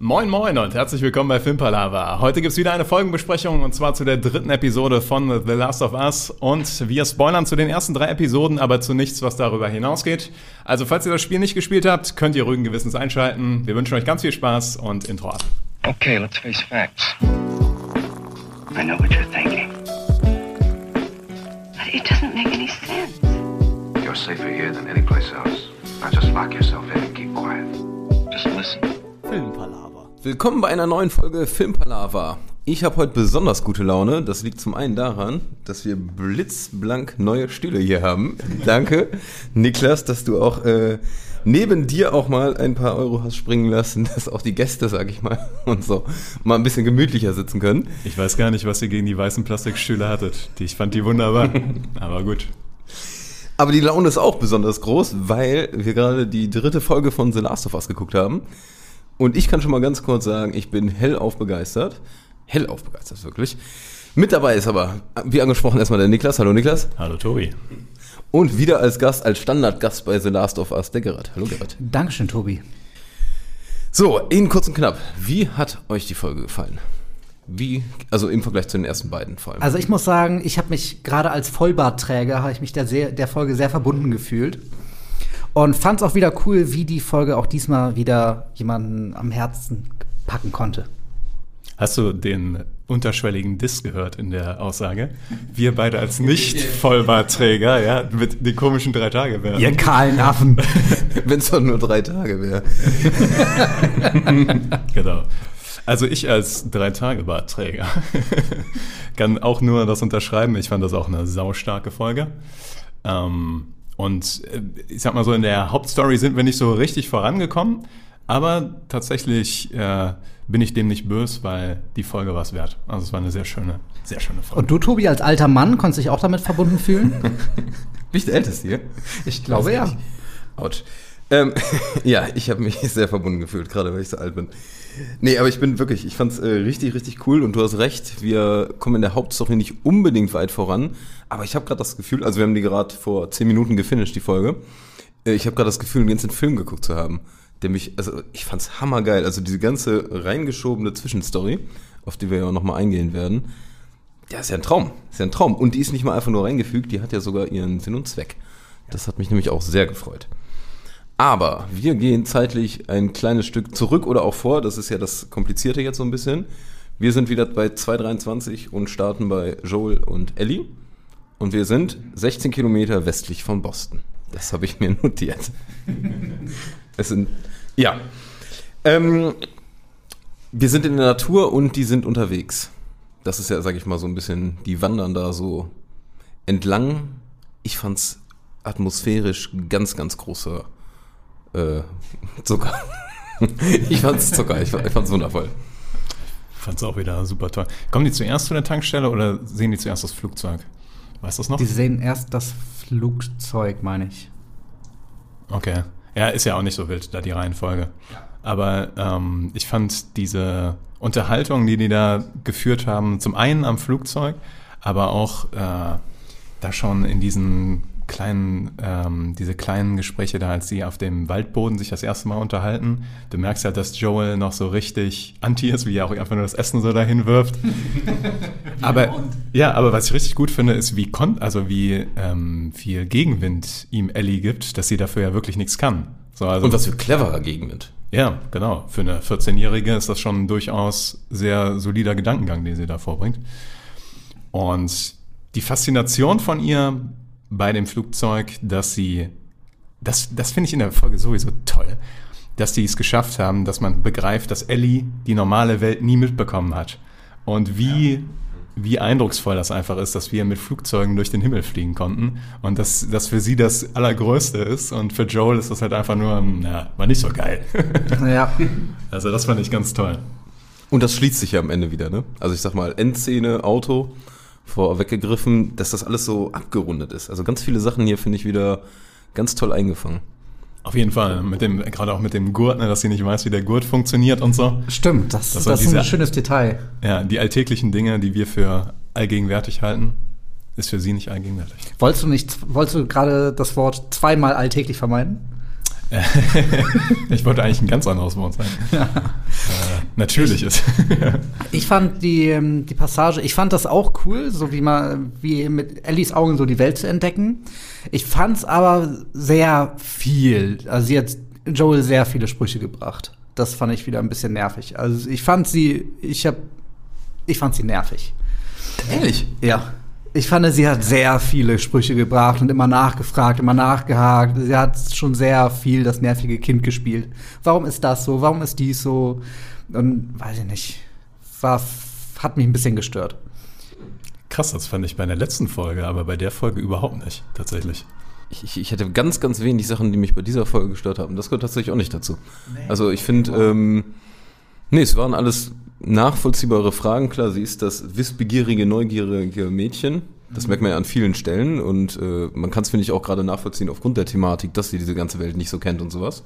Moin Moin und herzlich willkommen bei Filmpalava. Heute gibt's wieder eine Folgenbesprechung und zwar zu der dritten Episode von The Last of Us und wir spoilern zu den ersten drei Episoden, aber zu nichts, was darüber hinausgeht. Also falls ihr das Spiel nicht gespielt habt, könnt ihr ruhigen Gewissens einschalten. Wir wünschen euch ganz viel Spaß und Intro ab. Okay, let's face facts. I know what you're thinking. But it doesn't make any sense. You're safer here than any place else. Now just lock yourself in and keep quiet. Just listen. Filmpalava. Willkommen bei einer neuen Folge Filmpalava. Ich habe heute besonders gute Laune. Das liegt zum einen daran, dass wir blitzblank neue Stühle hier haben. Danke, Niklas, dass du auch äh, neben dir auch mal ein paar Euro hast springen lassen, dass auch die Gäste, sag ich mal, und so mal ein bisschen gemütlicher sitzen können. Ich weiß gar nicht, was ihr gegen die weißen Plastikstühle hattet. Die, ich fand die wunderbar, aber gut. Aber die Laune ist auch besonders groß, weil wir gerade die dritte Folge von The Last of Us geguckt haben. Und ich kann schon mal ganz kurz sagen, ich bin hellauf begeistert. Hellauf begeistert, wirklich. Mit dabei ist aber, wie angesprochen, erstmal der Niklas. Hallo Niklas. Hallo Tobi. Und wieder als Gast, als Standardgast bei The Last of Us, der Gerrit. Hallo Gerrit. Dankeschön, Tobi. So, in kurz und knapp. Wie hat euch die Folge gefallen? Wie, also im Vergleich zu den ersten beiden vor allem. Also ich muss sagen, ich habe mich gerade als Vollbartträger, habe ich mich der, sehr, der Folge sehr verbunden gefühlt. Und fand es auch wieder cool, wie die Folge auch diesmal wieder jemanden am Herzen packen konnte. Hast du den unterschwelligen Diss gehört in der Aussage? Wir beide als Nicht-Vollbartträger, ja, mit den komischen drei Tage werden. Ihr kahlen Affen. Wenn es doch nur drei Tage wäre. Genau. Also ich als Drei-Tage-Bartträger kann auch nur das unterschreiben. Ich fand das auch eine saustarke Folge. Ähm, und äh, ich sag mal so, in der Hauptstory sind wir nicht so richtig vorangekommen, aber tatsächlich äh, bin ich dem nicht böse, weil die Folge war es wert. Also es war eine sehr schöne, sehr schöne Folge. Und du, Tobi, als alter Mann, konntest dich auch damit verbunden fühlen? Bin ich der Älteste hier? Ich glaube ja. Autsch. Ähm, ja, ich habe mich sehr verbunden gefühlt, gerade weil ich so alt bin. Nee, aber ich bin wirklich, ich fand's äh, richtig, richtig cool und du hast recht, wir kommen in der Hauptstory nicht unbedingt weit voran, aber ich habe gerade das Gefühl, also wir haben die gerade vor zehn Minuten gefinisht, die Folge. Äh, ich habe gerade das Gefühl, einen ganzen Film geguckt zu haben, der mich, also ich fand's hammergeil, also diese ganze reingeschobene Zwischenstory, auf die wir ja auch nochmal eingehen werden, ja, ist ja ein Traum, ist ja ein Traum und die ist nicht mal einfach nur reingefügt, die hat ja sogar ihren Sinn und Zweck. Das hat mich nämlich auch sehr gefreut. Aber wir gehen zeitlich ein kleines Stück zurück oder auch vor. Das ist ja das Komplizierte jetzt so ein bisschen. Wir sind wieder bei 2,23 und starten bei Joel und Ellie. Und wir sind 16 Kilometer westlich von Boston. Das habe ich mir notiert. es sind, ja. Ähm, wir sind in der Natur und die sind unterwegs. Das ist ja, sag ich mal, so ein bisschen, die wandern da so entlang. Ich fand's atmosphärisch ganz, ganz großer äh, Zucker. ich fand's Zucker, ich, ich fand's wundervoll. Fand's auch wieder super toll. Kommen die zuerst zu der Tankstelle oder sehen die zuerst das Flugzeug? Weißt du das noch? Die sehen erst das Flugzeug, meine ich. Okay. Ja, ist ja auch nicht so wild, da die Reihenfolge. Aber ähm, ich fand diese Unterhaltung, die die da geführt haben, zum einen am Flugzeug, aber auch äh, da schon in diesen kleinen, ähm, diese kleinen Gespräche da, als sie auf dem Waldboden sich das erste Mal unterhalten. Du merkst ja, dass Joel noch so richtig anti ist, wie er auch einfach nur das Essen so dahin wirft. aber ja, aber was ich richtig gut finde, ist, wie kon also wie ähm, viel Gegenwind ihm Ellie gibt, dass sie dafür ja wirklich nichts kann. So, also, Und was für cleverer Gegenwind. ja, genau. Für eine 14-Jährige ist das schon ein durchaus sehr solider Gedankengang, den sie da vorbringt. Und die Faszination von ihr bei dem Flugzeug, dass sie, das, das finde ich in der Folge sowieso toll, dass sie es geschafft haben, dass man begreift, dass Ellie die normale Welt nie mitbekommen hat. Und wie, wie eindrucksvoll das einfach ist, dass wir mit Flugzeugen durch den Himmel fliegen konnten und dass das für sie das Allergrößte ist und für Joel ist das halt einfach nur, na, war nicht so geil. Ja. also das fand ich ganz toll. Und das schließt sich ja am Ende wieder, ne? Also ich sag mal, Endszene, Auto, vorweggegriffen, dass das alles so abgerundet ist. Also ganz viele Sachen hier finde ich wieder ganz toll eingefangen. Auf jeden Fall, mit dem, gerade auch mit dem Gurt, ne, dass sie nicht weiß, wie der Gurt funktioniert und so. Stimmt, das, Das das, ist ein schönes Detail. Ja, die alltäglichen Dinge, die wir für allgegenwärtig halten, ist für sie nicht allgegenwärtig. Wolltest du nicht, wolltest du gerade das Wort zweimal alltäglich vermeiden? ich wollte eigentlich ein ganz anderes Wort sagen. Natürlich ist. Ich fand die, ähm, die Passage, ich fand das auch cool, so wie man, wie mit Ellies Augen so die Welt zu entdecken. Ich fand's aber sehr viel. Also sie hat Joel sehr viele Sprüche gebracht. Das fand ich wieder ein bisschen nervig. Also ich fand sie, ich hab, ich fand sie nervig. Ehrlich? Ja. Ich fand, sie hat sehr viele Sprüche gebracht und immer nachgefragt, immer nachgehakt. Sie hat schon sehr viel das nervige Kind gespielt. Warum ist das so? Warum ist dies so? Und weiß ich nicht. War, hat mich ein bisschen gestört. Krass, das fand ich bei der letzten Folge, aber bei der Folge überhaupt nicht, tatsächlich. Ich, ich, ich hatte ganz, ganz wenig Sachen, die mich bei dieser Folge gestört haben. Das gehört tatsächlich auch nicht dazu. Also ich finde, ähm, nee, es waren alles nachvollziehbare Fragen. Klar, sie ist das wissbegierige, neugierige Mädchen. Das merkt man ja an vielen Stellen und äh, man kann es, finde ich, auch gerade nachvollziehen aufgrund der Thematik, dass sie diese ganze Welt nicht so kennt und sowas.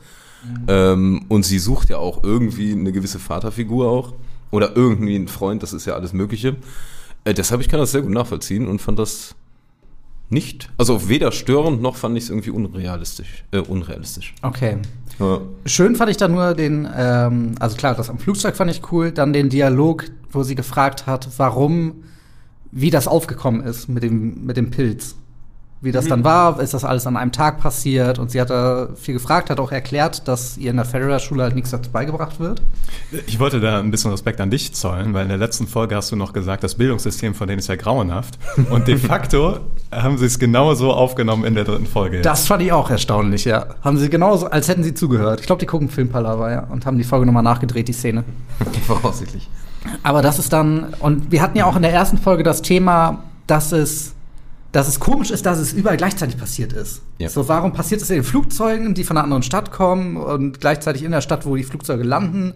Ähm, und sie sucht ja auch irgendwie eine gewisse Vaterfigur auch oder irgendwie einen Freund, das ist ja alles Mögliche. Äh, deshalb, ich kann das sehr gut nachvollziehen und fand das nicht, also weder störend noch fand ich es irgendwie unrealistisch. Äh, unrealistisch. Okay. Ja. Schön fand ich dann nur den, ähm, also klar, das am Flugzeug fand ich cool, dann den Dialog, wo sie gefragt hat, warum, wie das aufgekommen ist mit dem, mit dem Pilz. Wie das dann war, ist das alles an einem Tag passiert und sie hat da viel gefragt, hat auch erklärt, dass ihr in der Federer-Schule halt nichts dazu beigebracht wird. Ich wollte da ein bisschen Respekt an dich zollen, weil in der letzten Folge hast du noch gesagt, das Bildungssystem von denen ist ja grauenhaft. Und de facto haben sie es genauso aufgenommen in der dritten Folge. jetzt. Das fand ich auch erstaunlich, ja. Haben sie genauso, als hätten sie zugehört. Ich glaube, die gucken Filmpalava, ja, und haben die Folge nochmal nachgedreht, die Szene. Voraussichtlich. Aber das ist dann, und wir hatten ja auch in der ersten Folge das Thema, dass es, dass es komisch ist, dass es überall gleichzeitig passiert ist. Ja. So, warum passiert es in den Flugzeugen, die von einer anderen Stadt kommen und gleichzeitig in der Stadt, wo die Flugzeuge landen?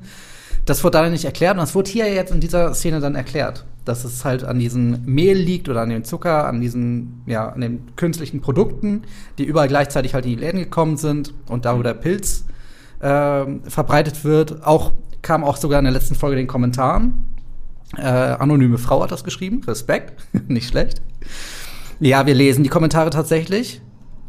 Das wurde da nicht erklärt und das wurde hier jetzt in dieser Szene dann erklärt, dass es halt an diesem Mehl liegt oder an dem Zucker, an diesen, ja, an den künstlichen Produkten, die überall gleichzeitig halt in die Läden gekommen sind und da, wo der Pilz ähm, verbreitet wird. Auch kam auch sogar in der letzten Folge den Kommentaren. Äh, anonyme Frau hat das geschrieben. Respekt, nicht schlecht. Ja, wir lesen die Kommentare tatsächlich.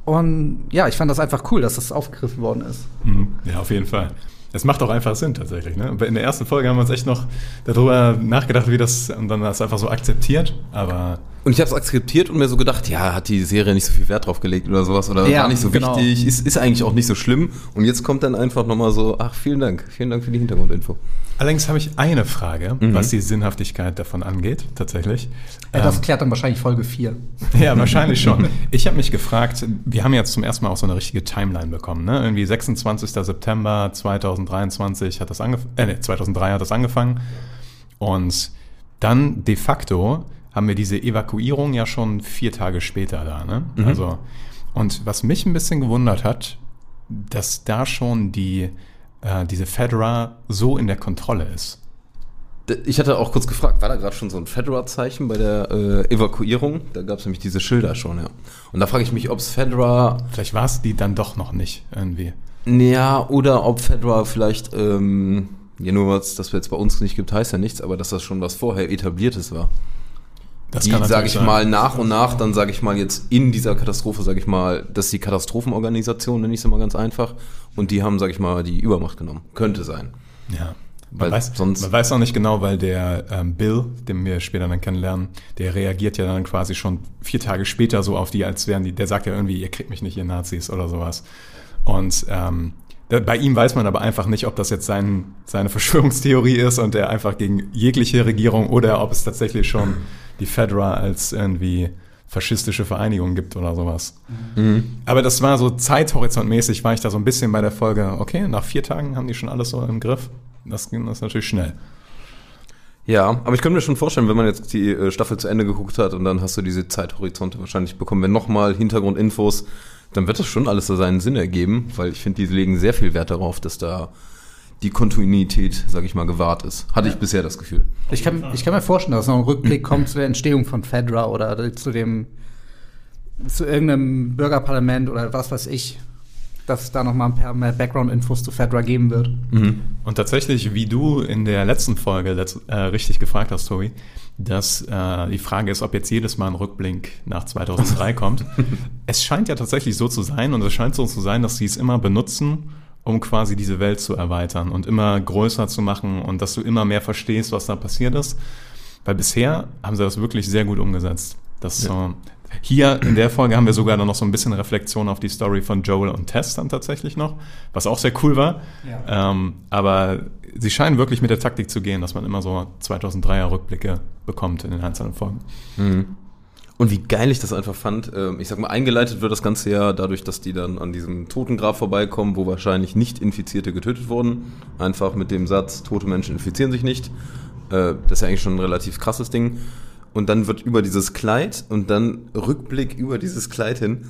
Und ja, ich fand das einfach cool, dass das aufgegriffen worden ist. Mhm. Ja, auf jeden Fall. Es macht auch einfach Sinn tatsächlich. Ne? In der ersten Folge haben wir uns echt noch darüber nachgedacht, wie das und dann das einfach so akzeptiert. Aber Und ich habe es akzeptiert und mir so gedacht, ja, hat die Serie nicht so viel Wert drauf gelegt oder sowas oder Ja, war nicht so genau. wichtig, ist, ist eigentlich auch nicht so schlimm. Und jetzt kommt dann einfach nochmal so, ach, vielen Dank, vielen Dank für die Hintergrundinfo. allerdings habe ich eine Frage, Mhm. was die Sinnhaftigkeit davon angeht, tatsächlich. Ja, das Ähm, klärt dann wahrscheinlich Folge 4. Ja, wahrscheinlich schon. Ich habe mich gefragt, wir haben jetzt zum ersten Mal auch so eine richtige Timeline bekommen. Ne? Irgendwie 26. September 2023 hat das angefangen, äh, nee, 2003 hat das angefangen. Und dann de facto haben wir diese Evakuierung ja schon vier Tage später da. Ne? Also, und was mich ein bisschen gewundert hat, dass da schon die, äh, diese Fedra so in der Kontrolle ist. Ich hatte auch kurz gefragt, war da gerade schon so ein Fedra-Zeichen bei der äh, Evakuierung? Da gab es nämlich diese Schilder schon, ja. Und da frage ich mich, ob es Fedra, Vielleicht war es die dann doch noch nicht irgendwie. ja, oder ob Fedra vielleicht, ähm, ja, nur was, das wir jetzt bei uns nicht gibt, heißt ja nichts, aber dass das schon was vorher etabliertes war. Das die, sage ich sein. mal, nach und nach, dann sage ich mal jetzt in dieser Katastrophe, sage ich mal, das ist die Katastrophenorganisation, nenne ich sie mal ganz einfach. Und die haben, sage ich mal, die Übermacht genommen. Könnte sein. Ja. Man Weil weiß, sonst- man weiß auch nicht genau, weil der ähm, Bill, den wir später dann kennenlernen, der reagiert ja dann quasi schon vier Tage später so auf die, als wären die, der sagt ja irgendwie, ihr kriegt mich nicht, ihr Nazis oder sowas. Und ähm, bei ihm weiß man aber einfach nicht, ob das jetzt sein, seine Verschwörungstheorie ist und er einfach gegen jegliche Regierung oder ob es tatsächlich schon die Fedra als irgendwie faschistische Vereinigung gibt oder sowas. Aber das war so zeithorizontmäßig, war ich da so ein bisschen bei der Folge, okay, nach vier Tagen haben die schon alles so im Griff. Das ging das natürlich schnell. Ja, aber ich könnte mir schon vorstellen, wenn man jetzt die äh, Staffel zu Ende geguckt hat und dann hast du diese Zeithorizonte wahrscheinlich bekommen, wenn nochmal Hintergrundinfos, dann wird das schon alles so seinen Sinn ergeben, weil ich finde, die legen sehr viel Wert darauf, dass da die Kontinuität, sag ich mal, gewahrt ist. Hatte ich bisher das Gefühl. Ich kann, ich kann mir vorstellen, dass noch ein Rückblick kommt zu der Entstehung von Fedra oder zu dem zu irgendeinem Bürgerparlament oder was weiß ich, dass es da noch mal ein paar mehr Background-Infos zu Fedra geben wird. Und tatsächlich, wie du in der letzten Folge letzt, äh, richtig gefragt hast, Tobi, dass äh, die Frage ist, ob jetzt jedes Mal ein Rückblick nach 2003 kommt. Es scheint ja tatsächlich so zu sein und es scheint so zu sein, dass sie es immer benutzen, um quasi diese Welt zu erweitern und immer größer zu machen und dass du immer mehr verstehst, was da passiert ist. Weil bisher haben sie das wirklich sehr gut umgesetzt. Das, Ja. äh, hier in der Folge haben wir sogar dann noch so ein bisschen Reflexion auf die Story von Joel und Tess dann tatsächlich noch, was auch sehr cool war. Ähm, aber sie scheinen wirklich mit der Taktik zu gehen, dass man immer so 2003er Rückblicke bekommt in den einzelnen Folgen. Und wie geil ich das einfach fand. ähm, Ich sag mal, eingeleitet wird das Ganze ja dadurch, dass die dann an diesem Totengrab vorbeikommen, wo wahrscheinlich nicht Infizierte getötet wurden. Einfach mit dem Satz, tote Menschen infizieren sich nicht. Äh, Das ist ja eigentlich schon ein relativ krasses Ding. Und dann wird über dieses Kleid und dann Rückblick über dieses Kleid hin,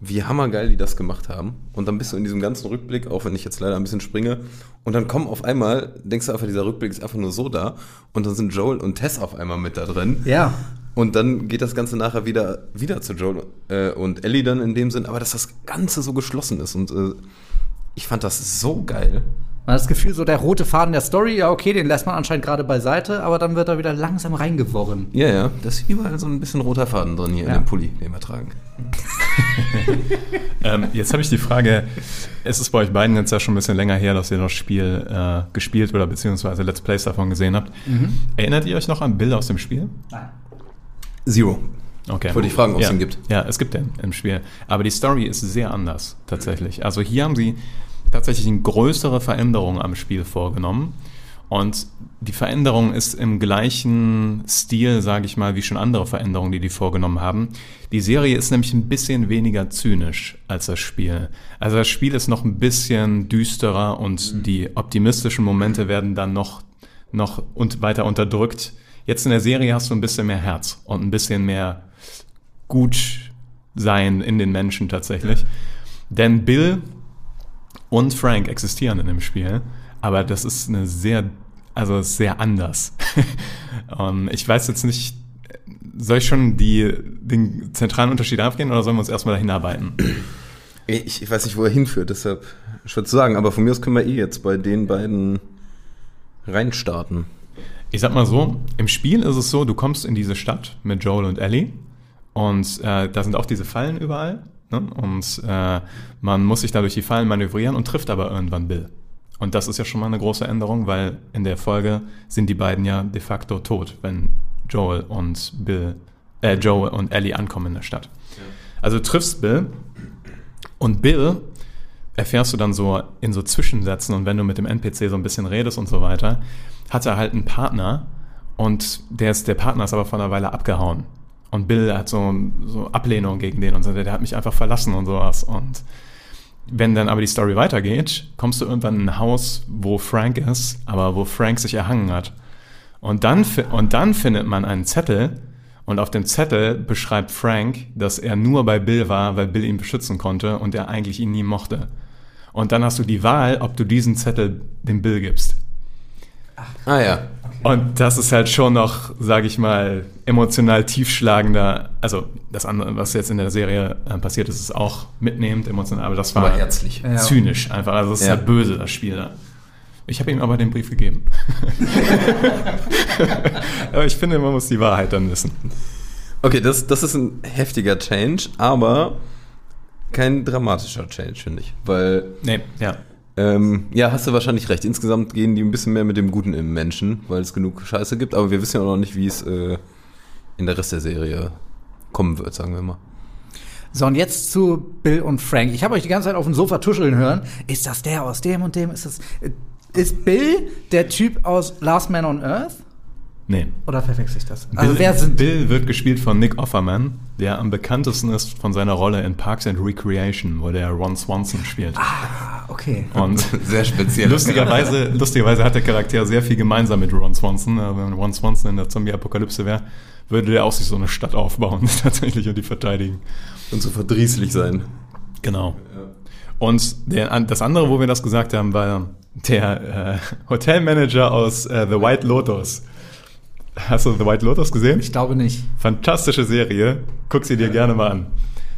wie hammergeil die das gemacht haben. Und dann bist du in diesem ganzen Rückblick, auch wenn ich jetzt leider ein bisschen springe, und dann kommen auf einmal, denkst du einfach, dieser Rückblick ist einfach nur so da, und dann sind Joel und Tess auf einmal mit da drin. Ja. Und dann geht das Ganze nachher wieder, wieder zu Joel äh, und Ellie dann in dem Sinn, aber dass das Ganze so geschlossen ist und äh, ich fand das so geil. Man hat das Gefühl, so der rote Faden der Story, ja, okay, den lässt man anscheinend gerade beiseite, aber dann wird er wieder langsam reingeworren. Ja, ja, da ist überall so ein bisschen roter Faden drin hier Ja. in dem Pulli, den wir tragen. Ähm, jetzt habe ich die Frage, es ist bei euch beiden jetzt ja schon ein bisschen länger her, dass ihr das Spiel äh, gespielt oder beziehungsweise Let's Plays davon gesehen habt. Erinnert ihr euch noch an Bilder aus dem Spiel? Nein. Zero. Okay. Wollte ich fragen, ob es ja. den gibt. Ja, es gibt den im Spiel. Aber die Story ist sehr anders, tatsächlich. Also hier haben sie tatsächlich eine größere Veränderung am Spiel vorgenommen. Und die Veränderung ist im gleichen Stil, sage ich mal, wie schon andere Veränderungen, die die vorgenommen haben. Die Serie ist nämlich ein bisschen weniger zynisch als das Spiel. Also das Spiel ist noch ein bisschen düsterer und die optimistischen Momente werden dann noch, noch und weiter unterdrückt. Jetzt in der Serie hast du ein bisschen mehr Herz und ein bisschen mehr gut sein in den Menschen tatsächlich. Denn Bill und Frank existieren in dem Spiel, aber das ist eine sehr, also sehr anders. um, ich weiß jetzt nicht, soll ich schon die, den zentralen Unterschied aufgehen oder sollen wir uns erstmal dahin arbeiten? Ich, ich weiß nicht, wo er hinführt, deshalb schwer zu sagen, aber von mir aus können wir eh jetzt bei den beiden reinstarten. Ich sag mal so, im Spiel ist es so, du kommst in diese Stadt mit Joel und Ellie und äh, da sind auch diese Fallen überall ne? und äh, man muss sich da durch die Fallen manövrieren und trifft aber irgendwann Bill. Und das ist ja schon mal eine große Änderung, weil in der Folge sind die beiden ja de facto tot, wenn Joel und Bill, äh, Joel und Ellie ankommen in der Stadt. Also du triffst Bill und Bill erfährst du dann so in so Zwischensätzen und wenn du mit dem NPC so ein bisschen redest und so weiter, hat er halt einen Partner und der, ist, der Partner ist aber vor einer Weile abgehauen. Und Bill hat so, so Ablehnung gegen den und so, der hat mich einfach verlassen und sowas. Und wenn dann aber die Story weitergeht, kommst du irgendwann in ein Haus, wo Frank ist, aber wo Frank sich erhangen hat. Und dann, und dann findet man einen Zettel und auf dem Zettel beschreibt Frank, dass er nur bei Bill war, weil Bill ihn beschützen konnte und er eigentlich ihn nie mochte. Und dann hast du die Wahl, ob du diesen Zettel dem Bill gibst. Ah ja. Und das ist halt schon noch, sage ich mal, emotional tiefschlagender. Also das andere, was jetzt in der Serie äh, passiert ist, ist auch mitnehmend emotional, aber das war Aber herzlich. Ja. zynisch einfach. Also es ist Ja. halt böse, das Spiel da. Ich habe ihm aber den Brief gegeben. aber ich finde, man muss die Wahrheit dann wissen. Okay, das, das ist ein heftiger Change, aber kein dramatischer Change, finde ich. Weil, Nee, ja. ähm, ja, hast du wahrscheinlich recht. Insgesamt gehen die ein bisschen mehr mit dem Guten im Menschen, weil es genug Scheiße gibt, aber wir wissen ja auch noch nicht, wie es äh, in der Rest der Serie kommen wird, sagen wir mal. So, und jetzt zu Bill und Frank. Ich habe euch die ganze Zeit auf dem Sofa tuscheln hören. Ist das der aus dem und dem? Ist das. äh, Ist Bill der Typ aus Last Man on Earth? Nee. Oder verwechsel ich das? Also Bill, wer sind. Bill wird gespielt von Nick Offerman, der am bekanntesten ist von seiner Rolle in Parks and Recreation, wo der Ron Swanson spielt. Ah, okay. Und Sehr speziell. lustigerweise, lustigerweise hat der Charakter sehr viel gemeinsam mit Ron Swanson. Äh, Wenn Ron Swanson in der Zombie-Apokalypse wäre, würde der auch sich so eine Stadt aufbauen, tatsächlich, und die verteidigen. Und so verdrießlich sein. Genau. Und der, das andere, wo wir das gesagt haben, war der äh, Hotelmanager aus äh, The White Lotus. Hast du The White Lotus gesehen? Ich glaube nicht. Fantastische Serie. Guck sie dir gerne mal an.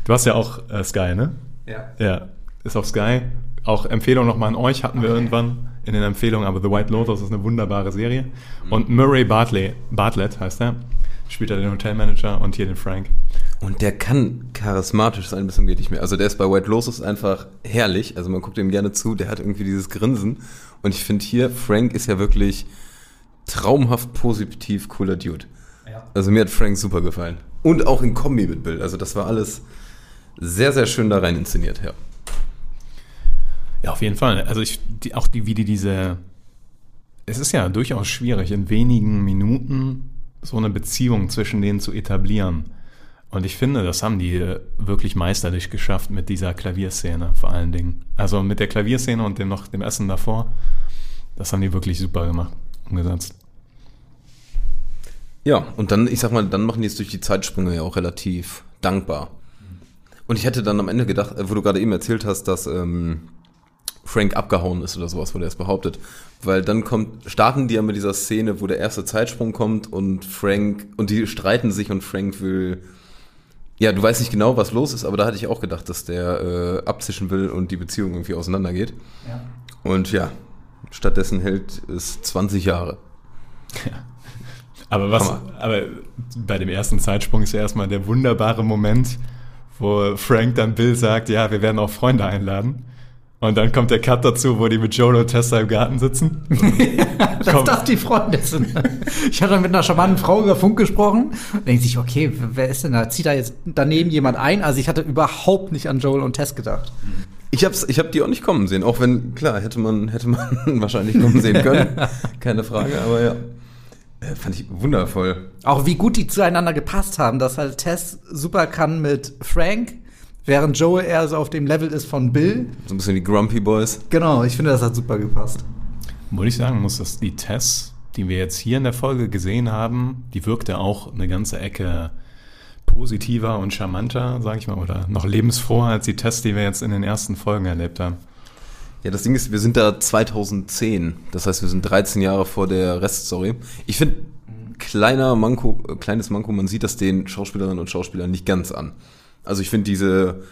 Du hast ja auch äh, Sky, ne? Ja. Ja, ist auf Sky. Auch Empfehlung nochmal an euch hatten wir irgendwann in den Empfehlungen, aber The White Lotus ist eine wunderbare Serie. Und Murray Bartley, Bartlett heißt er, spielt er den Hotelmanager und hier den Frank. Und der kann charismatisch sein bis zum geht nicht mehr. Also der ist bei White Lotus einfach herrlich. Also man guckt ihm gerne zu. Der hat irgendwie dieses Grinsen. Und ich finde hier, Frank ist ja wirklich traumhaft positiv cooler Dude. Also mir hat Frank super gefallen. Und auch in Kombi mit Bill. Also das war alles sehr, sehr schön da rein inszeniert, ja. Ja, auf jeden Fall. Also ich, die, auch die, wie die diese, es ist ja durchaus schwierig, in wenigen Minuten so eine Beziehung zwischen denen zu etablieren. Und ich finde, das haben die wirklich meisterlich geschafft mit dieser Klavierszene vor allen Dingen. Also mit der Klavierszene und dem noch dem Essen davor. Das haben die wirklich super gemacht, umgesetzt. Ja, und dann, ich sag mal, dann machen die es durch die Zeitsprünge ja auch relativ dankbar. Und ich hätte dann am Ende gedacht, äh, wo du gerade eben erzählt hast, dass ähm, Frank abgehauen ist oder sowas, wurde erst behauptet. Weil dann kommt, starten die ja mit dieser Szene, wo der erste Zeitsprung kommt und Frank, und die streiten sich und Frank will, ja, du weißt nicht genau, was los ist, aber da hatte ich auch gedacht, dass der äh, abzischen will und die Beziehung irgendwie auseinandergeht. Ja. Und ja, stattdessen hält es 20 Jahre. Aber was, Hammer. aber bei dem ersten Zeitsprung ist ja erstmal der wunderbare Moment, wo Frank dann Bill sagt, ja, wir werden auch Freunde einladen. Und dann kommt der Cut dazu, wo die mit Joel und Tessa im Garten sitzen. Dass Komm. das die Freunde sind. Ich hatte mit einer charmanten Frau über Funk gesprochen. Und denke sich, okay, wer ist denn da? Zieht da jetzt daneben jemand ein? Also ich hatte überhaupt nicht an Joel und Tess gedacht. Ich hab's, ich hab die auch nicht kommen sehen, auch wenn, klar, hätte man, hätte man wahrscheinlich kommen sehen können. Keine Frage, aber ja. Äh, fand ich wundervoll. Auch wie gut die zueinander gepasst haben, dass halt Tess super kann mit Frank, während Joel eher so auf dem Level ist von Bill. So ein bisschen die Grumpy Boys. Genau, ich finde, das hat super gepasst. Wo ich sagen muss, dass die Tess, die wir jetzt hier in der Folge gesehen haben, die wirkte auch eine ganze Ecke positiver und charmanter, sage ich mal, oder noch lebensfroher als die Tess, die wir jetzt in den ersten Folgen erlebt haben. Ja, das Ding ist, wir sind da 2010. Das heißt, wir sind 13 Jahre vor der Reststory. Ich finde, kleiner Manko, äh, kleines Manko, man sieht das den Schauspielerinnen und Schauspielern nicht ganz an. Also ich finde diese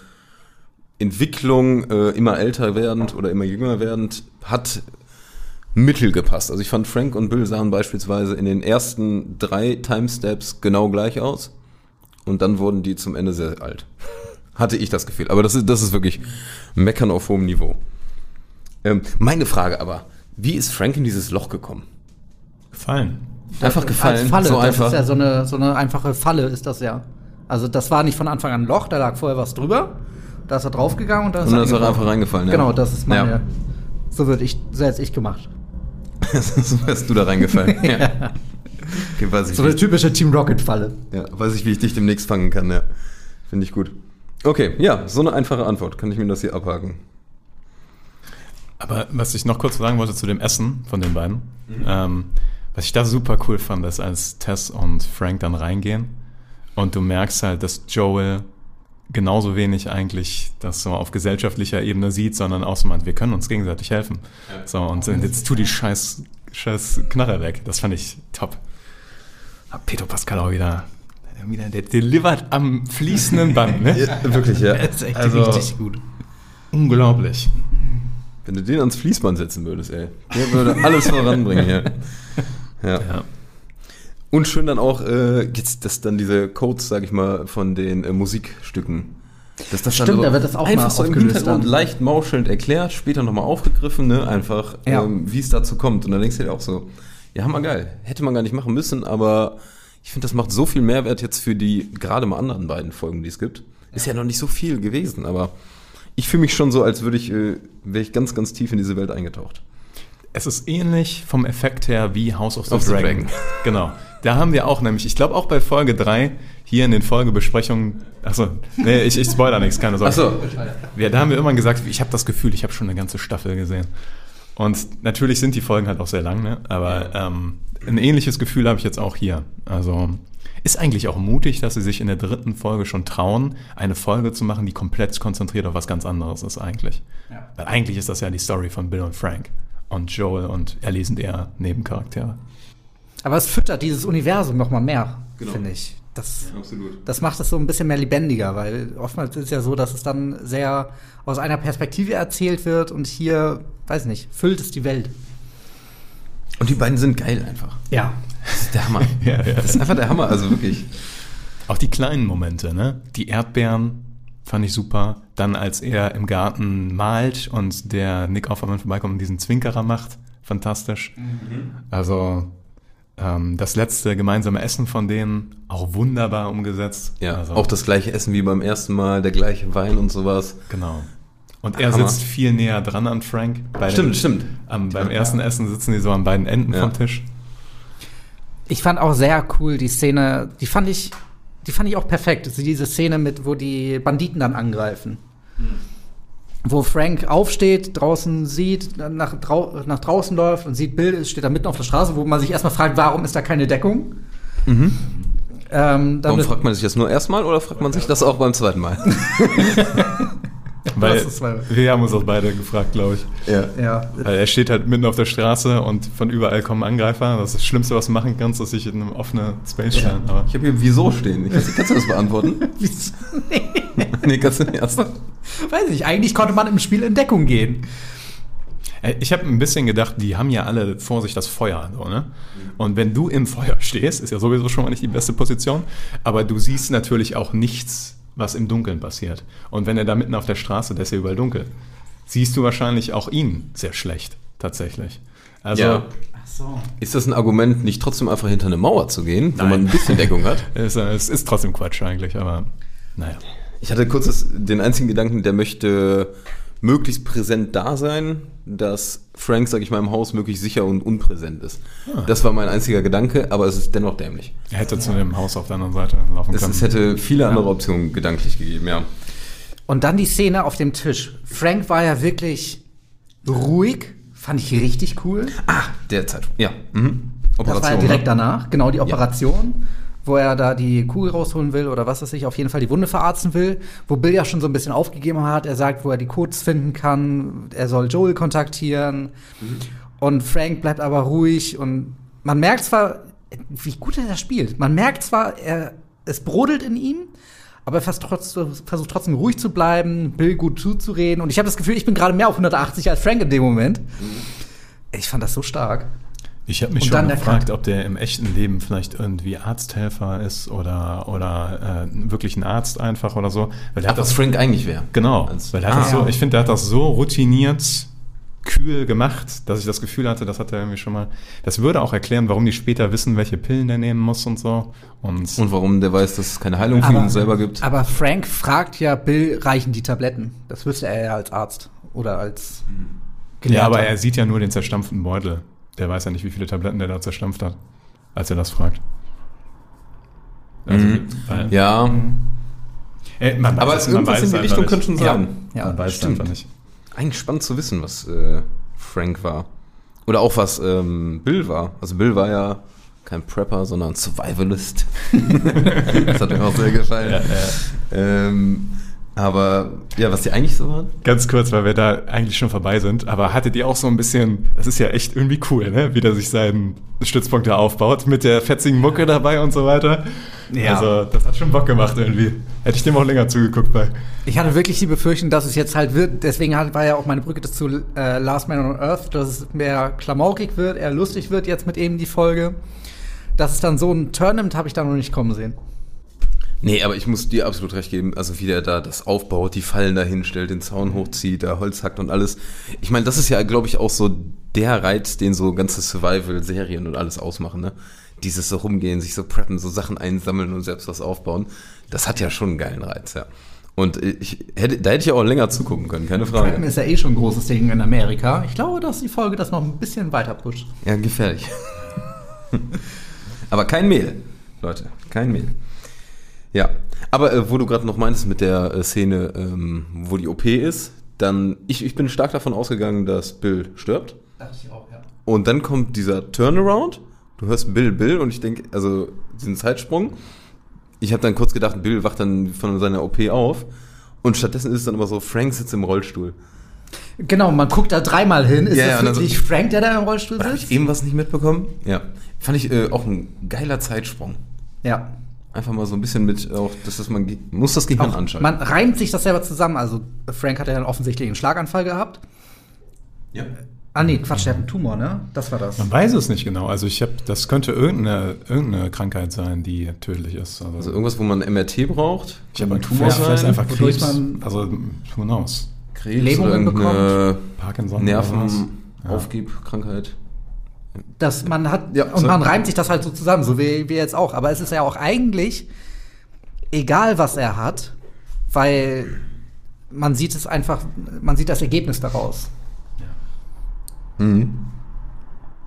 Entwicklung, äh, immer älter werdend oder immer jünger werdend, hat mittel gepasst. Also ich fand Frank und Bill sahen beispielsweise in den ersten drei Timesteps genau gleich aus. Und dann wurden die zum Ende sehr alt. Hatte ich das Gefühl. Aber das ist, das ist wirklich Meckern auf hohem Niveau. Ähm, meine Frage aber, wie ist Frank in dieses Loch gekommen? Gefallen. Einfach gefallen, Als Falle, so das einfach. ist ja so eine, so eine einfache Falle, ist das ja. Also das war nicht von Anfang an ein Loch, da lag vorher was drüber. Da ist er draufgegangen und dann ist Und dann er ist er einfach reingefallen, ja. Genau, das ist meine. Ja. So würde ich, so hätte ich gemacht. so wärst du da reingefallen. ja. Okay, weiß ich, So wie eine ich, typische Team Rocket Falle. ja, weiß ich, wie ich dich demnächst fangen kann, ja. Finde ich gut. Okay, ja, so eine einfache Antwort. Kann ich mir das hier abhaken? Aber was ich noch kurz sagen wollte zu dem Essen von den beiden, ähm, was ich da super cool fand, ist, als Tess und Frank dann reingehen und du merkst halt, dass Joel genauso wenig eigentlich das so auf gesellschaftlicher Ebene sieht, sondern auch so meint, wir können uns gegenseitig helfen. So, und jetzt tu die scheiß, scheiß Knarre weg. Das fand ich top. Hab Pedro Pascal auch wieder, wieder der delivert am fließenden Band, ne? Ja, wirklich, ja. Das ist echt Also- richtig gut. Unglaublich. Wenn du den ans Fließband setzen würdest, ey. Der würde alles voranbringen hier. Ja. Ja. Und schön dann auch, äh, jetzt, dass dann diese Codes, sag ich mal, von den äh, Musikstücken. Dass das Stimmt, da wird das auch einfach mal so im Hintergrund dann. leicht mauschelnd erklärt, später nochmal aufgegriffen, ne? Einfach, Ja. ähm, wie es dazu kommt. Und dann denkst du dir auch so, ja, hammergeil. Hätte man gar nicht machen müssen, aber ich finde, das macht so viel Mehrwert jetzt für die gerade mal anderen beiden Folgen, die es gibt. Ist ja noch nicht so viel gewesen, aber ich fühle mich schon so, als würde ich, äh, wäre ich ganz, ganz tief in diese Welt eingetaucht. Es ist ähnlich vom Effekt her wie House of the, Of the Dragon. Dragon. Genau. Da haben wir auch nämlich, ich glaube auch bei Folge 3, hier in den Folgebesprechungen, achso, nee, ich, ich spoiler nichts, keine Sorge. Ach so. Ja, da haben wir irgendwann gesagt, ich habe das Gefühl, ich habe schon eine ganze Staffel gesehen. Und natürlich sind die Folgen halt auch sehr lang, ne? aber ähm, ein ähnliches Gefühl habe ich jetzt auch hier. Also ist eigentlich auch mutig, dass sie sich in der dritten Folge schon trauen, eine Folge zu machen, die komplett konzentriert auf was ganz anderes ist eigentlich. Weil eigentlich ist das ja die Story von Bill und Frank. Und Joel und Ellie sind eher Nebencharaktere. Aber es füttert dieses Universum noch mal mehr, Genau. finde ich. Das, Absolut. das macht es so ein bisschen mehr lebendiger, weil oftmals ist es ja so, dass es dann sehr aus einer Perspektive erzählt wird und hier, weiß nicht, füllt es die Welt. Und die beiden sind geil einfach. Ja. Das ist der Hammer. Ja, ja. Das ist einfach der Hammer, also wirklich. Auch die kleinen Momente, ne? Die Erdbeeren fand ich super. Dann, als er im Garten malt und der Nick Offerman vorbeikommt und diesen Zwinkerer macht, fantastisch. Also ähm, das letzte gemeinsame Essen von denen, auch wunderbar umgesetzt. Ja, also, auch das gleiche Essen wie beim ersten Mal, der gleiche Wein und sowas. Genau. Und er Hammer. sitzt viel näher dran an Frank. Bei Stimmt, den, stimmt. Am, beim ersten Essen sitzen die so an beiden Enden Ja. vom Tisch. Ich fand auch sehr cool die Szene, die fand ich, die fand ich auch perfekt. Also diese Szene mit, wo die Banditen dann angreifen. Wo Frank aufsteht, draußen sieht, nach, drau nach draußen läuft und sieht Bill, steht da mitten auf der Straße, wo man sich erstmal fragt, warum ist da keine Deckung? Ähm, dann Warum fragt man sich das nur erstmal oder fragt man sich das auch beim zweiten Mal? Weil Das ist weil- wir haben uns das beide gefragt, glaube ich. ja. ja, Weil er steht halt mitten auf der Straße und von überall kommen Angreifer. Das ist das Schlimmste, was du machen kannst, ist sich in einem offenen Space stellen. Aber Ich habe hier Wieso stehen. Ich weiß nicht, kannst du das beantworten? Wieso? nee, kannst du nicht erst. weiß ich, eigentlich konnte man im Spiel in Deckung gehen. Äh, Ich habe ein bisschen gedacht, die haben ja alle vor sich das Feuer. So, ne? Und wenn du im Feuer stehst, ist ja sowieso schon mal nicht die beste Position, aber du siehst natürlich auch nichts, was im Dunkeln passiert. Und wenn er da mitten auf der Straße, der ist ja überall dunkel, siehst du wahrscheinlich auch ihn sehr schlecht, tatsächlich. Also, Ja. So. Ist das ein Argument, nicht trotzdem einfach hinter eine Mauer zu gehen, wenn Nein. man ein bisschen Deckung hat? es, äh, es ist trotzdem Quatsch eigentlich, aber naja. Ich hatte kurz das, den einzigen Gedanken, der möchte möglichst präsent da sein, dass Frank, sag ich mal, im Haus möglichst sicher und unpräsent ist. Das war mein einziger Gedanke, aber es ist dennoch dämlich. Er hätte zu dem Haus auf der anderen Seite laufen Es, können. es hätte viele andere Optionen gedanklich gegeben, ja. Und dann die Szene auf dem Tisch. Frank war ja wirklich ruhig, fand ich richtig cool. Ah, der Zeit. Ja. Mhm. Das war ja ne? direkt danach, genau die Operation, wo er da die Kugel rausholen will oder was weiß ich, auf jeden Fall die Wunde verarzten will, wo Bill ja schon so ein bisschen aufgegeben hat. Er sagt, wo er die Codes finden kann, er soll Joel kontaktieren. Und Frank bleibt aber ruhig und man merkt zwar, wie gut er das spielt. Man merkt zwar, er, es brodelt in ihm, aber er versucht trotzdem ruhig zu bleiben, Bill gut zuzureden. Und ich habe das Gefühl, ich bin gerade mehr auf 180 als Frank in dem Moment. Ich fand das so stark. Ich habe mich Und schon der gefragt, ob der im echten Leben vielleicht irgendwie Arzthelfer ist oder, oder äh, wirklich ein Arzt einfach oder so. Weil der Ach, hat was das, Frank eigentlich wäre. genau, weil er hat Ah. das so, ich finde, der hat das so routiniert kühl gemacht, dass ich das Gefühl hatte, das hat er irgendwie schon mal. Das würde auch erklären, warum die später wissen, welche Pillen der nehmen muss und so. Und, Und warum der weiß, dass es keine Heilung für ihn selber gibt. Aber Frank fragt ja Bill, reichen die Tabletten? Das wüsste er ja als Arzt oder als ja, aber er sieht ja nur den zerstampften Beutel. Der weiß ja nicht, wie viele Tabletten der da zerstampft hat, als er das fragt. Also, weil, Ja, Äh, man weiß aber es- irgendwas in die Richtung könnte schon sein. Ja, man weiß stimmt. einfach nicht. Eigentlich spannend zu wissen, was äh, Frank war. Oder auch was ähm, Bill war. Also Bill war ja kein Prepper, sondern Survivalist. das hat mir auch sehr gefallen. Ja, ja. Ähm, aber ja, was die eigentlich so waren? Ganz kurz, weil wir da eigentlich schon vorbei sind, aber hattet ihr auch so ein bisschen, das ist ja echt irgendwie cool, ne? wie der sich seinen Stützpunkt da aufbaut, mit der fetzigen Mucke dabei und so weiter. Ja. Also, das hat schon Bock gemacht irgendwie. Hätte ich dem auch länger zugeguckt bei. Ich hatte wirklich die Befürchtung, dass es jetzt halt wird, deswegen war ja auch meine Brücke zu äh, Last Man on Earth, dass es mehr klamaukig wird, eher lustig wird jetzt mit eben die Folge. Dass es dann so einen Turn nimmt, habe ich da noch nicht kommen sehen. Nee, aber ich muss dir absolut recht geben. Also wie der da das aufbaut, die Fallen da hinstellt, den Zaun hochzieht, da Holz hackt und alles. Ich meine, das ist ja, glaube ich, auch so der Reiz, den so ganze Survival-Serien und alles ausmachen, ne? Dieses so rumgehen, sich so preppen, so Sachen einsammeln und selbst was aufbauen. Das hat ja schon einen geilen Reiz, ja. Und ich hätte, da hätte ich auch länger zugucken können, keine Preppen Frage. ist ja eh schon ein großes Ding in Amerika. Ich glaube, dass die Folge das noch ein bisschen weiter pusht. Ja, gefährlich. aber kein Mehl, Leute, kein Mehl. Ja, aber äh, wo du gerade noch meintest mit der äh, Szene, ähm, wo die OP ist, dann, ich, ich bin stark davon ausgegangen, dass Bill stirbt. Dachte ich auch, ja. Und dann kommt dieser Turnaround. Du hörst Bill, Bill und ich denke, also diesen Zeitsprung. Ich habe dann kurz gedacht, Bill wacht dann von seiner OP auf. Und stattdessen ist es dann immer so, Frank sitzt im Rollstuhl. Genau, man guckt da dreimal hin. Ist Ja, ja, das und dann so- wirklich Frank, der da im Rollstuhl Habe ich sitzt? eben was nicht mitbekommen? Ja. Fand ich äh, auch ein geiler Zeitsprung. Ja. Einfach mal so ein bisschen mit, auch, dass das man muss das Gehirn Auch, anschalten. man reimt sich das selber zusammen. Also Frank hat ja dann offensichtlich einen Schlaganfall gehabt. ja. Ah, nee, Quatsch, der hat einen Tumor, ne? Das war das. Man weiß es nicht genau. Also ich habe, das könnte irgendeine, irgendeine Krankheit sein, die tödlich ist. Also, Also irgendwas, wo man MRT braucht? ich habe einen Tumor Tumor, vielleicht sein? einfach wodurch Krebs. man- also who knows? Krebs Lähmungen oder irgendeine Parkinson oder was? Nervenaufgibkrankheit. Dass man hat Ja, und so- man reimt sich das halt so zusammen, so wie wir jetzt auch. Aber es ist ja auch eigentlich egal, was er hat, weil man sieht es einfach, man sieht das Ergebnis daraus. Mhm.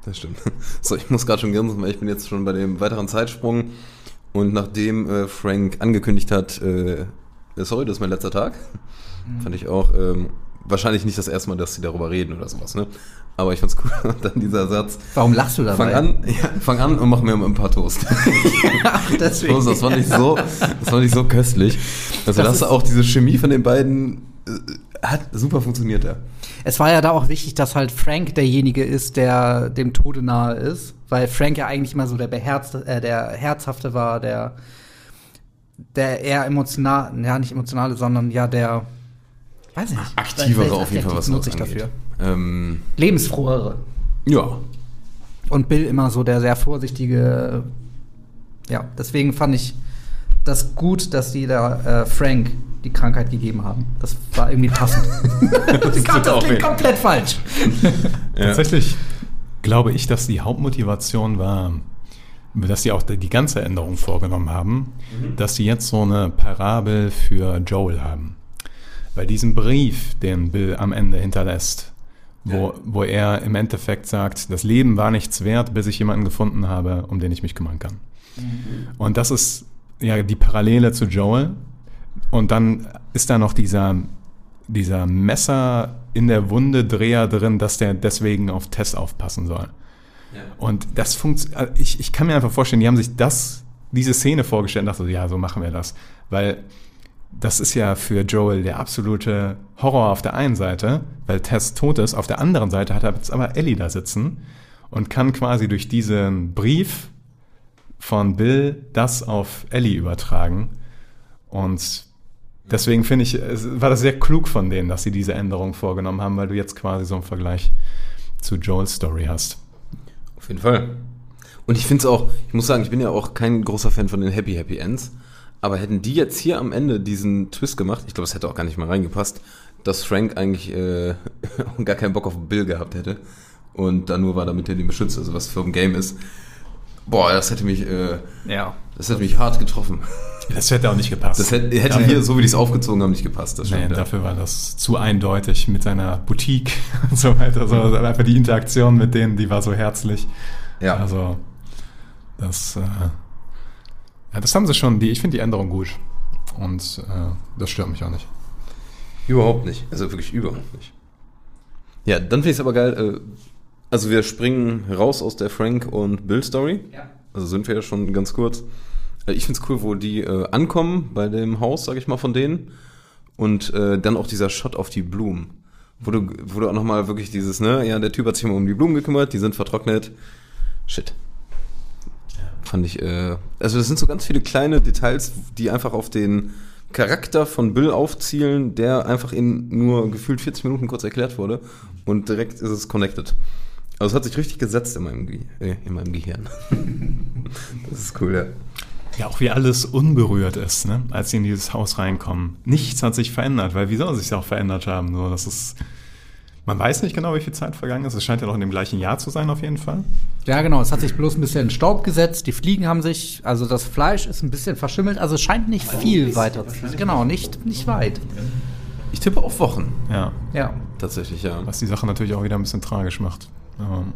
Das stimmt. So, ich muss gerade schon grinsen, weil ich bin jetzt schon bei dem weiteren Zeitsprung. Und nachdem äh, Frank angekündigt hat, äh, sorry, das ist mein letzter Tag, fand ich auch ähm, wahrscheinlich nicht das erste Mal, dass sie darüber reden oder sowas, ne? Aber ich fand's cool. Dann dieser Satz. Warum lachst du dabei? Fang an, ja, fang an und mach mir ein paar Toast. Deswegen. Toast, das fand ich so, das fand ich so köstlich. Also Das das, ist- auch diese Chemie von den beiden äh, hat super funktioniert, ja. Es war ja da auch wichtig, dass halt Frank derjenige ist, der dem Tode nahe ist, weil Frank ja eigentlich immer so der beherzte, äh, der herzhafte war, der der eher emotional, ja nicht emotionale, sondern ja der weiß nicht, Aktivere auf jeden Fall, was nutze ich dafür. Ähm, Lebensfrohere. ja, Und Bill immer so der sehr vorsichtige. Ja, deswegen fand ich das gut, dass die da äh, Frank die Krankheit gegeben haben. Das war irgendwie passend. das das auch klingt komplett falsch. Tatsächlich glaube ich, dass die Hauptmotivation war, dass sie auch die ganze Änderung vorgenommen haben, dass sie jetzt so eine Parabel für Joel haben. Bei diesem Brief, den Bill am Ende hinterlässt, wo, wo er im Endeffekt sagt, das Leben war nichts wert, bis ich jemanden gefunden habe, um den ich mich kümmern kann. Und das ist ja die Parallele zu Joel. Und dann ist da noch dieser, dieser Messer in der Wunde Dreher drin, dass der deswegen auf Tess aufpassen soll. Und das funktioniert, ich, ich kann mir einfach vorstellen, die haben sich das, diese Szene vorgestellt und dachte, so, ja, so machen wir das. Weil das ist ja für Joel der absolute Horror auf der einen Seite, weil Tess tot ist. Auf der anderen Seite hat er jetzt aber Ellie da sitzen und kann quasi durch diesen Brief von Bill das auf Ellie übertragen. Und deswegen finde ich, war das sehr klug von denen, dass sie diese Änderung vorgenommen haben, weil du jetzt quasi so einen Vergleich zu Joels Story hast. auf jeden Fall. Und ich finde es auch, ich muss sagen, ich bin ja auch kein großer Fan von den Happy Happy Ends. Aber hätten die jetzt hier am Ende diesen Twist gemacht, ich glaube, es hätte auch gar nicht mehr reingepasst, dass Frank eigentlich äh, gar keinen Bock auf Bill gehabt hätte und dann nur war, damit er den beschützt, also was für ein Game ist. Boah, das hätte mich, äh, Ja. das hätte mich hart getroffen. Das hätte auch nicht gepasst. Das hätte, hätte Dafür- hier, so wie die es aufgezogen haben, nicht gepasst. Das Nee, stimmt, ja. dafür war das zu eindeutig mit seiner Boutique und so weiter. So, also einfach die Interaktion mit denen, die war so herzlich. Ja. Also, das, äh, ja, das haben sie schon, die, ich finde die Änderung gut. Und äh, das stört mich auch nicht. Überhaupt nicht. Also wirklich überhaupt nicht. Ja, dann finde ich es aber geil. Äh, also wir springen raus aus der Frank und Bill Story. Ja. Also sind wir ja schon ganz kurz. Äh, ich finde es cool, wo die äh, ankommen bei dem Haus, sag ich mal, von denen. Und äh, dann auch dieser Shot auf die Blumen. Wo du, wo du auch nochmal wirklich dieses, ne, ja, der Typ hat sich immer um die Blumen gekümmert, die sind vertrocknet. Shit. Fand ich, äh, also das sind so ganz viele kleine Details, die einfach auf den Charakter von Bill aufzielen, der einfach in nur gefühlt 40 Minuten kurz erklärt wurde und direkt ist es connected. Also es hat sich richtig gesetzt in meinem, Ge äh, in meinem Gehirn. das ist cool, ja. Ja, auch wie alles unberührt ist, ne? als sie in dieses Haus reinkommen. Nichts hat sich verändert, weil wie soll es sich auch verändert haben? So, das ist, man weiß nicht genau, wie viel Zeit vergangen ist. Es scheint ja noch in dem gleichen Jahr zu sein, auf jeden Fall. Ja, genau. Es hat sich bloß ein bisschen in Staub gesetzt. Die Fliegen haben sich, also das Fleisch ist ein bisschen verschimmelt. Also es scheint nicht viel weiter zu Genau, nicht, nicht weit. Ich tippe auf Wochen, Ja, Ja. tatsächlich, ja. was die Sache natürlich auch wieder ein bisschen tragisch macht. Ähm,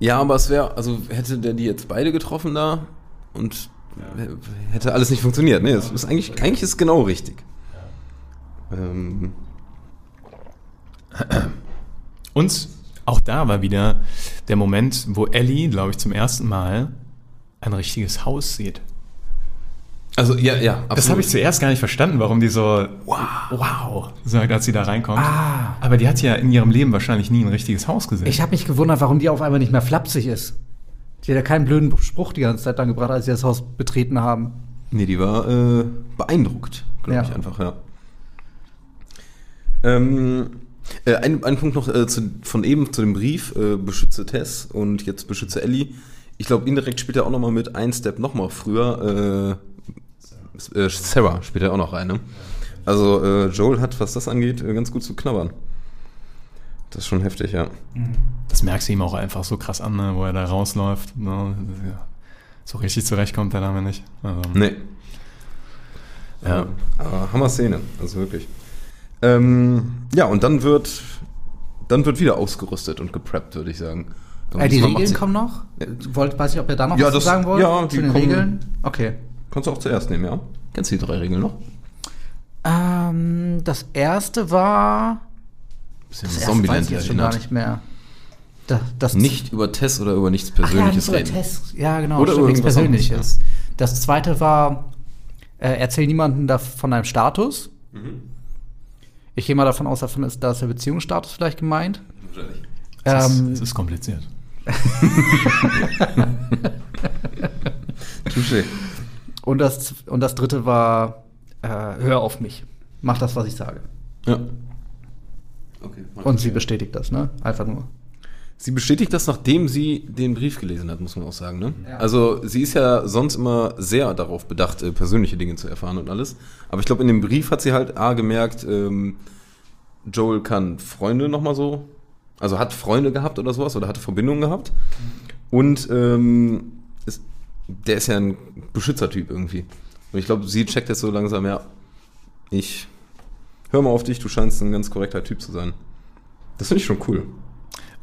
Ja, aber es wäre, also hätte der die jetzt beide getroffen da und hätte alles nicht funktioniert. Nee, es ist eigentlich, eigentlich ist es genau richtig. Ähm, Und auch da war wieder der Moment, wo Ellie, glaube ich, zum ersten Mal ein richtiges Haus sieht. also ja, ja, absolut. Das habe ich zuerst gar nicht verstanden, warum die so wow, wow sagt, als sie da reinkommt. Aber die hat ja in ihrem Leben wahrscheinlich nie ein richtiges Haus gesehen. Ich habe mich gewundert, warum die auf einmal nicht mehr flapsig ist. Die hat ja keinen blöden Spruch die ganze Zeit lang gebracht, als sie das Haus betreten haben. Nee, die war äh, beeindruckt, glaube Ja. ich einfach, ja. Ähm, Äh, ein, ein Punkt noch äh, zu, von eben zu dem Brief, äh, beschütze Tess und jetzt beschütze Ellie. Ich glaube, indirekt spielt er auch nochmal mit ein Step nochmal früher. Äh, äh, Sarah spielt er auch noch rein, ne? Also äh, Joel hat, was das angeht, ganz gut zu knabbern. Das ist schon heftig, ja. Das merkst du ihm auch einfach so krass an, ne, wo er da rausläuft. Ne? So richtig zurechtkommt er damit nicht. Also, Nee. Ja. Aber Hammer Szene, also wirklich. Ähm, ja, und dann wird, dann wird wieder ausgerüstet und gepreppt, würde ich sagen. Äh, die Regeln kommen noch? Wollt, weiß ich, ob ihr da noch Ja, was das- sagen wollt? ja, zu die den kommen- Regeln? Okay. Kannst du auch zuerst nehmen, ja? Kennst du die drei Regeln noch? Ähm, das erste war. Bisschen Das erste weiß ich jetzt schon gar nicht mehr. Da, das Nicht über Tess oder über nichts Ach ja, Persönliches nicht über reden. Tests. Ja, genau. Oder stimmt, nichts Persönliches. Das zweite war, äh, erzähl niemanden da von deinem Status. Mhm. Ich gehe mal davon aus, davon ist, da ist der Beziehungsstatus vielleicht gemeint. es, ist, Ähm, es ist kompliziert. Touché. und, das, und das dritte war, äh, hör auf mich. Mach das, was ich sage. Ja. Okay. Und sie bestätigt das, ne? Einfach nur. Sie bestätigt das, nachdem sie den Brief gelesen hat, muss man auch sagen. Ne? Ja. Also sie ist ja sonst immer sehr darauf bedacht, äh, persönliche Dinge zu erfahren und alles. Aber ich glaube, in dem Brief hat sie halt A gemerkt, ähm, Joel kann Freunde nochmal so, also hat Freunde gehabt oder sowas oder hatte Verbindungen gehabt. Und ähm, ist, der ist ja ein Beschützertyp irgendwie. Und ich glaube, sie checkt jetzt so langsam, ja, ich hör mal auf dich, du scheinst ein ganz korrekter Typ zu sein. Das finde ich schon cool.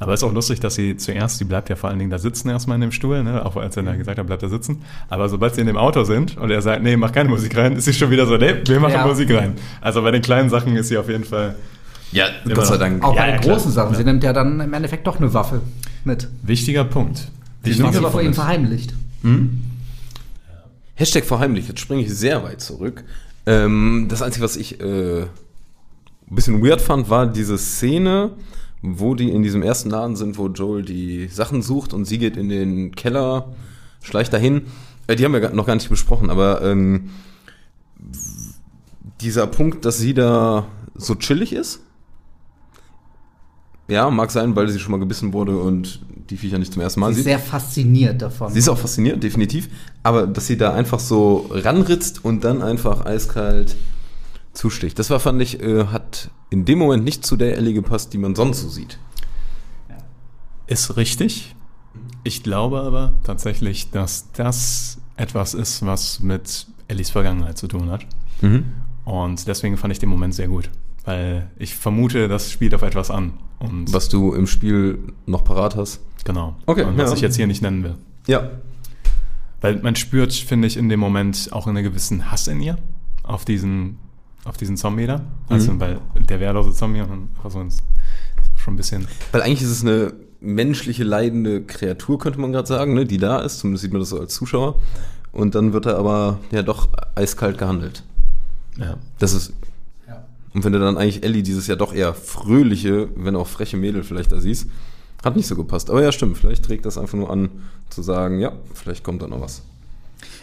Aber ist auch lustig, dass sie zuerst, die bleibt ja vor allen Dingen da sitzen erstmal in dem Stuhl, ne? auch als er da gesagt hat, bleibt da sitzen. Aber sobald sie in dem Auto sind und er sagt, nee, mach keine Musik rein, ist sie schon wieder so, nee, wir machen Ja. Musik rein. Also bei den kleinen Sachen ist sie auf jeden Fall Ja, Gott sei. Dank. Auch Ja, bei ja, den klar. großen Sachen. Sie nimmt ja dann im Endeffekt doch eine Waffe mit. wichtiger Punkt. Die Wichtiger sie Punkt. vor ihm verheimlicht. Hashtag verheimlicht, jetzt springe ich sehr weit zurück. Ähm, das Einzige, was ich äh, ein bisschen weird fand, war diese Szene, wo die in diesem ersten Laden sind, wo Joel die Sachen sucht und sie geht in den Keller, schleicht dahin. Äh, die haben wir noch gar nicht besprochen, aber ähm, dieser Punkt, dass sie da so chillig ist. Ja, mag sein, weil sie schon mal gebissen wurde und die Viecher nicht zum ersten Mal Sie ist sieht. sehr fasziniert davon. Sie ist auch fasziniert, definitiv. Aber dass sie da einfach so ranritzt und dann einfach eiskalt zusticht. Das war, fand ich, äh, hat in dem Moment nicht zu der Ellie gepasst, die man sonst so sieht. Ist richtig. Ich glaube aber tatsächlich, dass das etwas ist, was mit Ellis Vergangenheit zu tun hat. Und deswegen fand ich den Moment sehr gut. Weil ich vermute, das spielt auf etwas an. Und Was du im Spiel noch parat hast. genau. Okay, Und was ja. ich jetzt hier nicht nennen will. Ja. Weil man spürt, finde ich, in dem Moment auch einen gewissen Hass in ihr auf diesen, auf diesen Zombie da. Also, Mhm. weil der wehrlose Zombie und dann also ist schon ein bisschen. Weil eigentlich ist es eine menschliche, leidende Kreatur, könnte man gerade sagen, ne, die da ist. Zumindest sieht man das so als Zuschauer. Und dann wird er aber ja doch eiskalt gehandelt. Ja. Das ist. Und wenn du dann eigentlich Ellie dieses ja doch eher fröhliche, wenn auch freche Mädel vielleicht da siehst, hat nicht so gepasst. Aber ja, stimmt. Vielleicht trägt das einfach nur an, zu sagen, ja, vielleicht kommt da noch was.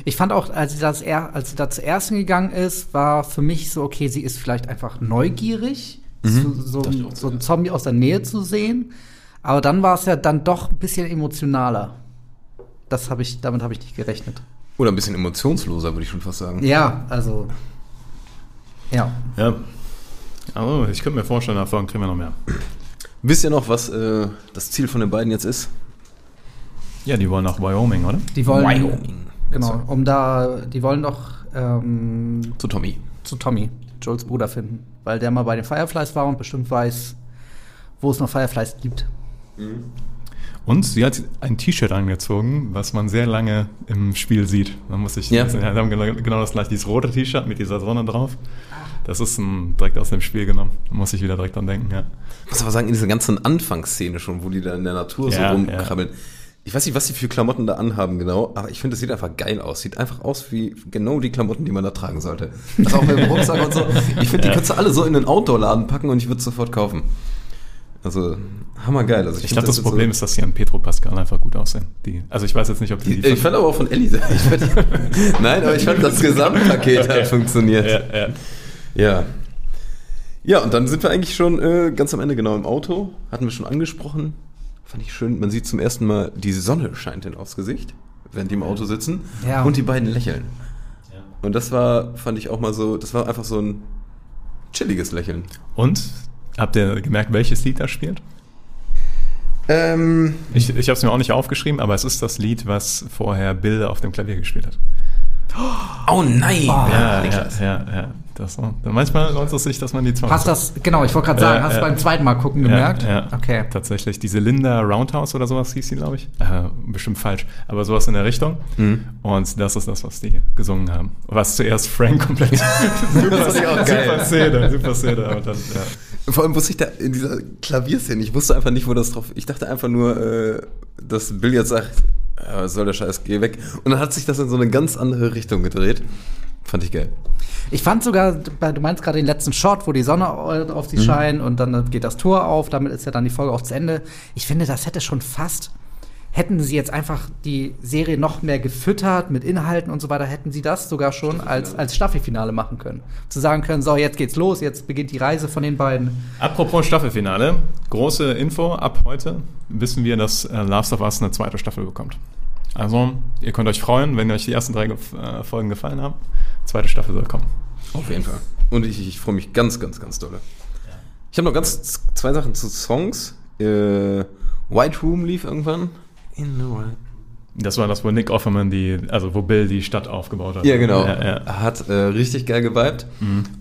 Ich fand auch, als sie, das er, als sie da zuerst gegangen ist, war für mich so, okay, sie ist vielleicht einfach neugierig, so, so, so ja. einen Zombie aus der Nähe zu sehen. Aber dann war es ja dann doch ein bisschen emotionaler. Das habe ich, damit habe ich nicht gerechnet. Oder ein bisschen emotionsloser, würde ich schon fast sagen. Ja, also. Ja. Ja. Aber ich könnte mir vorstellen, davon kriegen wir noch mehr. Wisst ihr noch, was äh, das Ziel von den beiden jetzt ist? Ja, die wollen nach Wyoming, oder? Die wollen. Wyoming. Genau, um da, die wollen doch ähm, Zu Tommy. zu Tommy, Joels Bruder, finden. Weil der mal bei den Fireflies war und bestimmt weiß, wo es noch Fireflies gibt. Und sie hat ein T-Shirt angezogen, was man sehr lange im Spiel sieht. Man muss sich, Ja. ja. haben genau, genau das gleiche, dieses rote T-Shirt mit dieser Sonne drauf. Das ist ein, direkt aus dem Spiel genommen. Da muss ich wieder direkt dran denken, ja. Ich muss aber sagen, in dieser ganzen Anfangsszene schon, wo die da in der Natur Ja, so rumkrabbeln. Ich weiß nicht, was die für Klamotten da anhaben genau, aber ich finde, das sieht einfach geil aus. Sieht einfach aus wie genau die Klamotten, die man da tragen sollte. Also auch mit dem Rucksack und so. Ich finde, die könntest du alle so in den Outdoor-Laden packen und ich würde es sofort kaufen. Also, hammergeil. Also, Ich find, glaube, das, wird Problem so, ist, dass die an Petro Pascal einfach gut aussehen. Die, also ich weiß jetzt nicht, ob die... Ich fand aber auch von Ellie. Ich nein, aber ich fand, das Gesamtpaket hat funktioniert. ja, ja. Ja. Ja, und dann sind wir eigentlich schon äh, ganz am Ende genau im Auto. Hatten wir schon angesprochen. Fand ich schön. Man sieht zum ersten Mal, die Sonne scheint ihnen aufs Gesicht, während die im Auto sitzen. Ja. Und die beiden lächeln. Und das war, fand ich auch mal so, das war einfach so ein chilliges Lächeln. Und habt ihr gemerkt, welches Lied da spielt? Ähm, Ich, ich habe es mir auch nicht aufgeschrieben, aber es ist das Lied, was vorher Bill auf dem Klavier gespielt hat. oh nein! Ja, ja, ja, ja. Das, manchmal lohnt es sich, dass man die zwei. Hast das, genau, ich wollte gerade sagen, Ja, hast du ja. beim zweiten Mal gucken gemerkt? Ja, ja. Okay. Tatsächlich. Diese Linda Roundhouse oder sowas hieß sie, glaube ich. Äh, bestimmt falsch. Aber sowas in der Richtung. Mhm. Und das ist das, was die gesungen haben. Was zuerst Frank komplett. super, geil. super Szene, super Szene. Aber dann, ja. Vor allem wusste ich da in dieser Klavierszene, ich wusste einfach nicht, wo das drauf. Ich dachte einfach nur, äh, dass Bill jetzt sagt, ja, was soll der Scheiß, geh weg. Und dann hat sich das in so eine ganz andere Richtung gedreht. Fand ich geil. Ich fand sogar, du meinst gerade den letzten Shot, wo die Sonne auf sie scheint und dann geht das Tor auf, damit ist ja dann die Folge auch zu Ende. Ich finde, das hätte schon fast, hätten sie jetzt einfach die Serie noch mehr gefüttert mit Inhalten und so weiter, hätten sie das sogar schon als, als Staffelfinale machen können. Zu sagen können, so, jetzt geht's los, jetzt beginnt die Reise von den beiden. Apropos Staffelfinale. Große Info. Ab heute wissen wir, dass äh, Last of Us eine zweite Staffel bekommt. Also, ihr könnt euch freuen, wenn euch die ersten drei äh, Folgen gefallen haben. Zweite Staffel soll kommen. Auf jeden Fall. Und ich, ich freue mich ganz, ganz, ganz dolle. Ich habe noch ganz zwei Sachen zu Songs. Äh, White Room lief irgendwann. In the White Das war das, wo Nick Offerman die, also wo Bill die Stadt aufgebaut hat. Ja, genau. Ja, ja. Hat äh, richtig geil geweibt.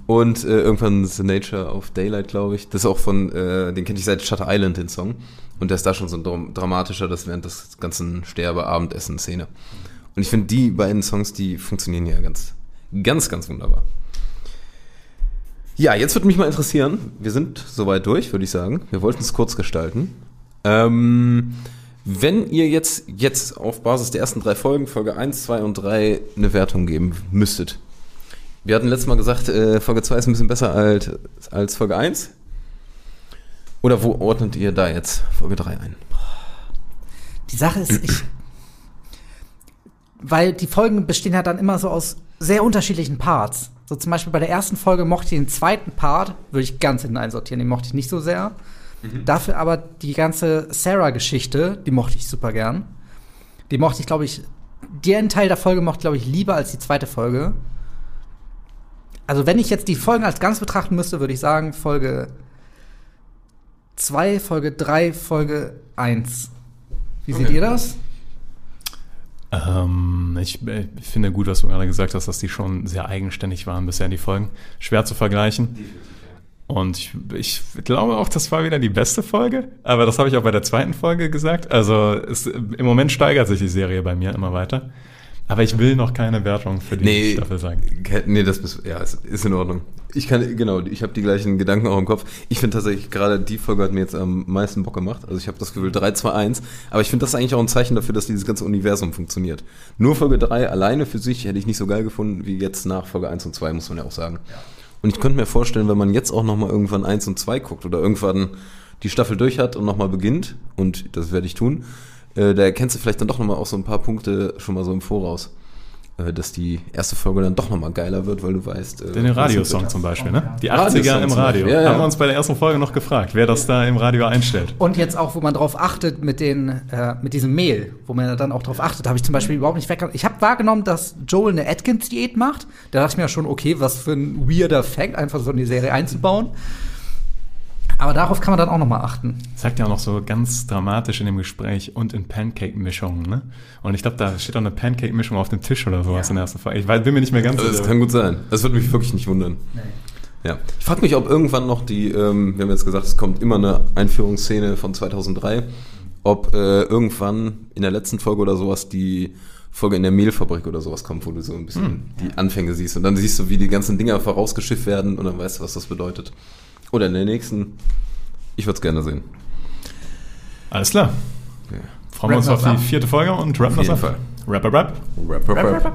Und äh, irgendwann The Nature of Daylight, glaube ich. Das ist auch von, äh, den kenne ich seit Shutter Island, den Song. Und der ist da schon so dramatischer, das während des ganzen Sterbe-Abendessen-Szene. Und ich finde, die beiden Songs, die funktionieren ja ganz, ganz, ganz wunderbar. Ja, jetzt würde mich mal interessieren, wir sind soweit durch, würde ich sagen. Wir wollten es kurz gestalten. Ähm, wenn ihr jetzt, jetzt auf Basis der ersten drei Folgen, Folge 1, 2 und 3, eine Wertung geben müsstet. Wir hatten letztes Mal gesagt, äh, Folge 2 ist ein bisschen besser als, als Folge 1. Oder wo ordnet ihr da jetzt Folge 3 ein? Die Sache ist, ich. Weil die Folgen bestehen ja dann immer so aus sehr unterschiedlichen Parts. So zum Beispiel bei der ersten Folge mochte ich den zweiten Part, würde ich ganz hinten einsortieren, den mochte ich nicht so sehr. Dafür aber die ganze Sarah-Geschichte, die mochte ich super gern. Die mochte ich, glaube ich, den Teil der Folge mochte ich, glaube ich, lieber als die zweite Folge. Also, wenn ich jetzt die Folgen als ganz betrachten müsste, würde ich sagen, Folge 2, Folge 3, Folge 1. Wie seht ihr das? Ähm, ich, ich finde gut, was du gerade gesagt hast, dass die schon sehr eigenständig waren bisher, die Folgen. Schwer zu vergleichen. Und ich, ich glaube auch, das war wieder die beste Folge. Aber das habe ich auch bei der zweiten Folge gesagt. Also es, im Moment steigert sich die Serie bei mir immer weiter. Aber ich will noch keine Wertung für die Nee. Staffel sagen. Nee, das bist, ja, ist, ist in Ordnung. Ich kann, genau, ich habe die gleichen Gedanken auch im Kopf. Ich finde tatsächlich, gerade die Folge hat mir jetzt am meisten Bock gemacht. Also ich habe das Gefühl 3, 2, 1. Aber ich finde das eigentlich auch ein Zeichen dafür, dass dieses ganze Universum funktioniert. Nur Folge 3 alleine für sich hätte ich nicht so geil gefunden wie jetzt nach Folge 1 und 2, muss man ja auch sagen. Und ich könnte mir vorstellen, wenn man jetzt auch nochmal irgendwann 1 und 2 guckt oder irgendwann die Staffel durch hat und nochmal beginnt, und das werde ich tun, äh, da erkennst du vielleicht dann doch nochmal auch so ein paar Punkte schon mal so im Voraus. Äh, dass die erste Folge dann doch nochmal geiler wird, weil du weißt. Äh, Den Radiosong zum Beispiel, ne? Die Radiosong 80er im Radio. Ja, ja. Haben wir uns bei der ersten Folge noch gefragt, wer das da im Radio einstellt. Und jetzt auch, wo man drauf achtet mit den, äh, mit diesem Mehl, wo man dann auch drauf achtet, habe ich zum Beispiel überhaupt nicht weggenommen. Ich habe wahrgenommen, dass Joel eine Atkins-Diät macht. Da dachte ich mir schon, okay, was für ein weirder Fact, einfach so in die Serie einzubauen. Aber darauf kann man dann auch noch mal achten. Sagt ja auch noch so ganz dramatisch in dem Gespräch und in Pancake-Mischungen, ne? Und ich glaube, da steht auch eine Pancake-Mischung auf dem Tisch oder sowas in der ersten Folge. Ich weiß, bin mir nicht mehr ganz Also das sicher. kann gut sein. Das würde mich wirklich nicht wundern. Ja. Ich frage mich, ob irgendwann noch die, ähm, wir haben jetzt gesagt, es kommt immer eine Einführungsszene von 2003, ob äh, irgendwann in der letzten Folge oder sowas die Folge in der Mehlfabrik oder sowas kommt, wo du so ein bisschen Hm. die Anfänge siehst und dann siehst du, wie die ganzen Dinger vorausgeschifft werden und dann weißt du, was das bedeutet. Oder in der nächsten. Ich würde es gerne sehen. Alles klar. Ja. Freuen wir uns auf die vierte Folge und rappen Auf das jeden ab. Fall. Rap, rap, rap. Rap, rap, rap.